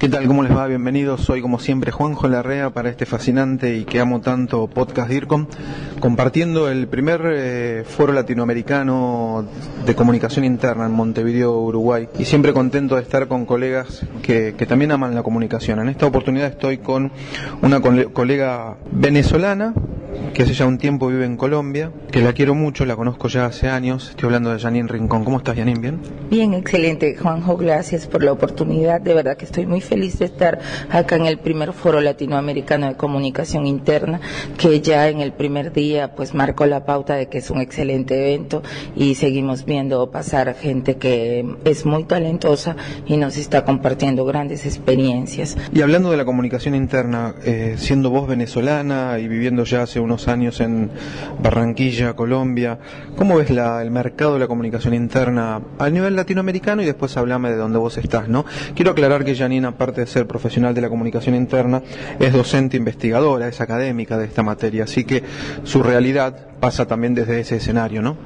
¿Qué tal? ¿Cómo les va? Bienvenidos. Soy como siempre Juanjo Larrea para este fascinante y que amo tanto podcast DIRCOM, compartiendo el primer eh, foro latinoamericano de comunicación interna en Montevideo, Uruguay. Y siempre contento de estar con colegas que, que también aman la comunicación. En esta oportunidad estoy con una colega venezolana que hace ya un tiempo vive en Colombia, que la quiero mucho, la conozco ya hace años. Estoy hablando de Janine Rincón. ¿Cómo estás, Janine? ¿Bien? Bien, excelente, Juanjo. Gracias por la oportunidad. De verdad que estoy muy feliz de estar acá en el primer foro latinoamericano de comunicación interna, que ya en el primer día pues marcó la pauta de que es un excelente evento y seguimos viendo pasar gente que es muy talentosa y nos está compartiendo grandes experiencias. Y hablando de la comunicación interna, eh, siendo vos venezolana y viviendo ya hace unos años en Barranquilla, Colombia. ¿Cómo ves la, el mercado de la comunicación interna a nivel latinoamericano y después hablame de dónde vos estás, ¿no? Quiero aclarar que Janina, aparte de ser profesional de la comunicación interna, es docente investigadora, es académica de esta materia, así que su realidad pasa también desde ese escenario, ¿no?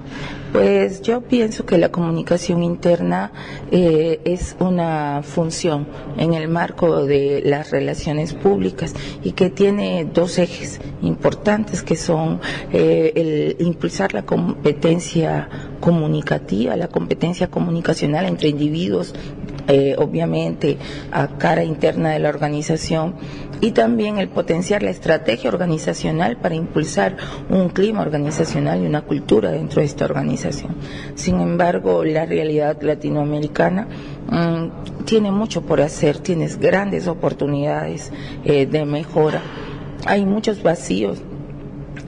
Pues yo pienso que la comunicación interna eh, es una función en el marco de las relaciones públicas y que tiene dos ejes importantes que son eh, el impulsar la competencia comunicativa, la competencia comunicacional entre individuos, eh, obviamente a cara interna de la organización y también el potenciar la estrategia organizacional para impulsar un clima organizacional y una cultura dentro de esta organización. Sin embargo, la realidad latinoamericana mm, tiene mucho por hacer, tienes grandes oportunidades eh, de mejora. Hay muchos vacíos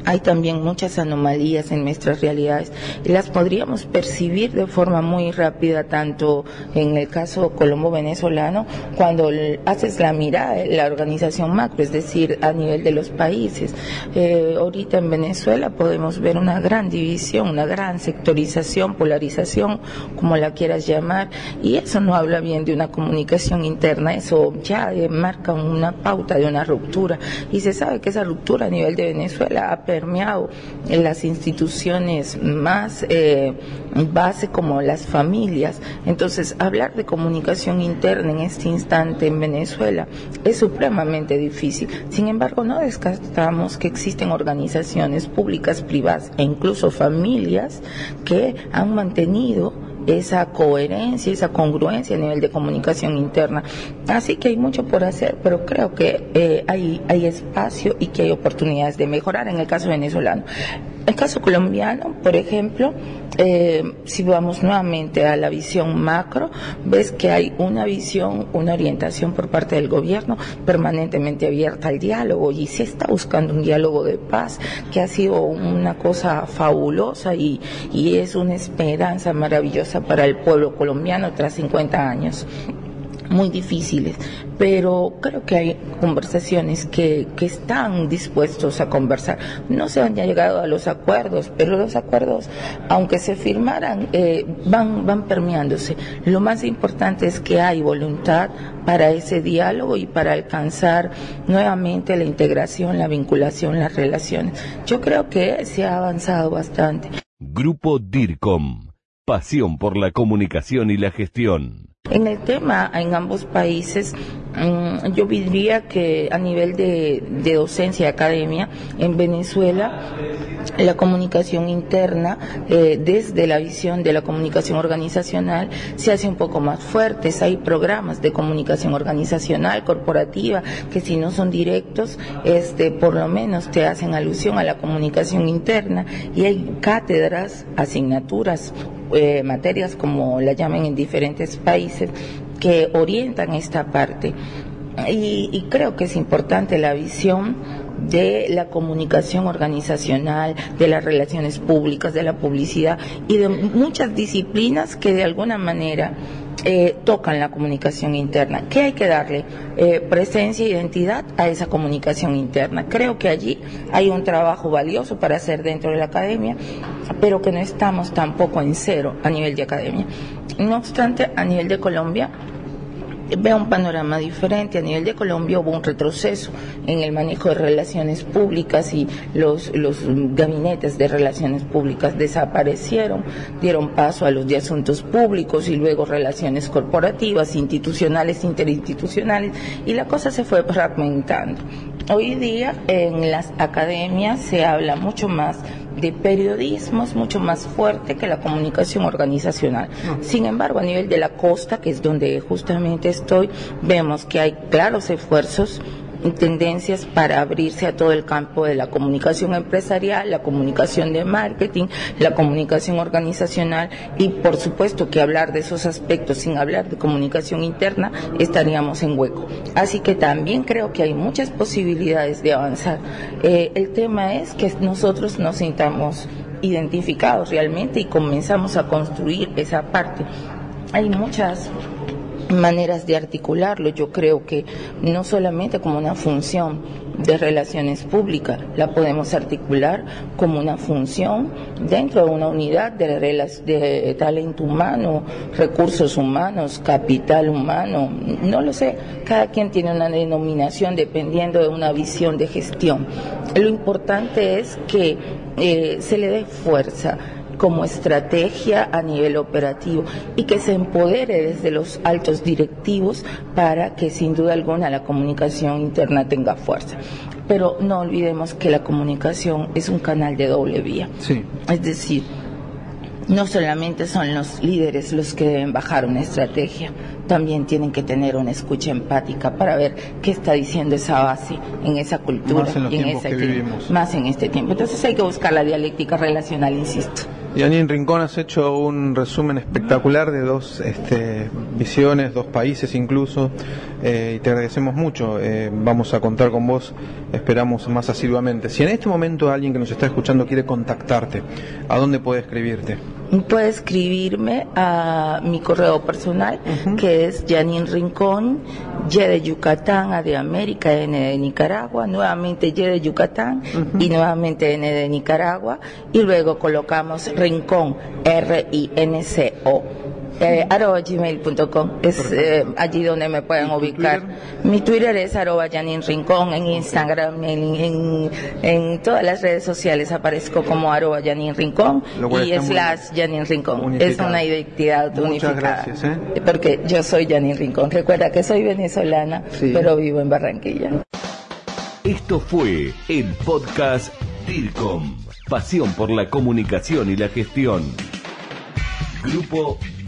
hay también muchas anomalías en nuestras realidades y las podríamos percibir de forma muy rápida, tanto en el caso colombo-venezolano, cuando haces la mirada de la organización macro, es decir, a nivel de los países. Eh, ahorita en Venezuela podemos ver una gran división, una gran sectorización, polarización, como la quieras llamar, y eso no habla bien de una comunicación interna, eso ya marca una pauta de una ruptura, y se sabe que esa ruptura a nivel de Venezuela ha permeado en las instituciones más eh, base como las familias. Entonces, hablar de comunicación interna en este instante en Venezuela es supremamente difícil. Sin embargo, no descartamos que existen organizaciones públicas, privadas e incluso familias que han mantenido esa coherencia, esa congruencia a nivel de comunicación interna. Así que hay mucho por hacer, pero creo que eh, hay, hay espacio y que hay oportunidades de mejorar en el caso venezolano. El caso colombiano, por ejemplo, eh, si vamos nuevamente a la visión macro, ves que hay una visión, una orientación por parte del gobierno permanentemente abierta al diálogo y se está buscando un diálogo de paz que ha sido una cosa fabulosa y, y es una esperanza maravillosa para el pueblo colombiano tras 50 años muy difíciles, pero creo que hay conversaciones que, que están dispuestos a conversar. No se han llegado a los acuerdos, pero los acuerdos, aunque se firmaran, eh, van, van permeándose. Lo más importante es que hay voluntad para ese diálogo y para alcanzar nuevamente la integración, la vinculación, las relaciones. Yo creo que se ha avanzado bastante. Grupo DIRCOM. Pasión por la comunicación y la gestión. En el tema, en ambos países, mm, yo diría que a nivel de, docencia y academia, en Venezuela, la comunicación interna, eh, desde la visión de la comunicación organizacional, se hace un poco más fuerte. Hay programas de comunicación organizacional, corporativa, que si no son directos, este, por lo menos te hacen alusión a la comunicación interna y hay cátedras, asignaturas eh, materias, como la llamen en diferentes países, que orientan esta parte. Y, creo que es importante la visión de la comunicación organizacional, de las relaciones públicas, de la publicidad y de muchas disciplinas que de alguna manera eh, tocan la comunicación interna. ¿Qué hay que darle? Eh, presencia e identidad a esa comunicación interna. Creo que allí hay un trabajo valioso para hacer dentro de la academia, pero que no estamos tampoco en cero a nivel de academia. No obstante, a nivel de Colombia, veo un panorama diferente. A nivel de Colombia hubo un retroceso en el manejo de relaciones públicas y los, los gabinetes de relaciones públicas desaparecieron, dieron paso a los de asuntos públicos y luego relaciones corporativas, institucionales, interinstitucionales y la cosa se fue fragmentando. Hoy día en las academias se habla mucho más de periodismo es mucho más fuerte que la comunicación organizacional. Sin embargo, a nivel de la costa, que es donde justamente estoy, vemos que hay claros esfuerzos tendencias para abrirse a todo el campo de la comunicación empresarial, la comunicación de marketing, la comunicación organizacional y por supuesto que hablar de esos aspectos sin hablar de comunicación interna estaríamos en hueco. Así que también creo que hay muchas posibilidades de avanzar. Eh, el tema es que nosotros nos sintamos identificados realmente y comenzamos a construir esa parte. Hay muchas maneras de articularlo. Yo creo que no solamente como una función de relaciones públicas, la podemos articular como una función dentro de una unidad de, de talento humano, recursos humanos, capital humano, no lo sé, cada quien tiene una denominación dependiendo de una visión de gestión. Lo importante es que eh, se le dé fuerza como estrategia a nivel operativo y que se empodere desde los altos directivos para que sin duda alguna la comunicación interna tenga fuerza. Pero no olvidemos que la comunicación es un canal de doble vía. Sí. Es decir, no solamente son los líderes los que deben bajar una estrategia, también tienen que tener una escucha empática para ver qué está diciendo esa base en esa cultura y en esa más en este tiempo. Entonces hay que buscar la dialéctica relacional, insisto. Janine Rincón, has hecho un resumen espectacular de dos este, visiones, dos países incluso, eh, y te agradecemos mucho. Eh, vamos a contar con vos, esperamos más asiduamente. Si en este momento alguien que nos está escuchando quiere contactarte, ¿a dónde puede escribirte? Puede escribirme a mi correo personal, que es Janine Rincón, Y de Yucatán, A de América, N de Nicaragua, nuevamente Y de Yucatán y nuevamente N de Nicaragua, y luego colocamos Rincón, R-I-N-C-O eh, arroba gmail.com es eh, allí donde me pueden ubicar. Mi Twitter es arroba Janine Rincón, en Instagram, en, en, todas las redes sociales aparezco como arroba Janine Rincón y slash Janine Rincón. Es una identidad unificada. Gracias, ¿eh? Porque yo soy Janine Rincón. Recuerda que soy venezolana, pero vivo en Barranquilla. Esto fue el podcast DIRCOM. Pasión por la comunicación y la gestión. Grupo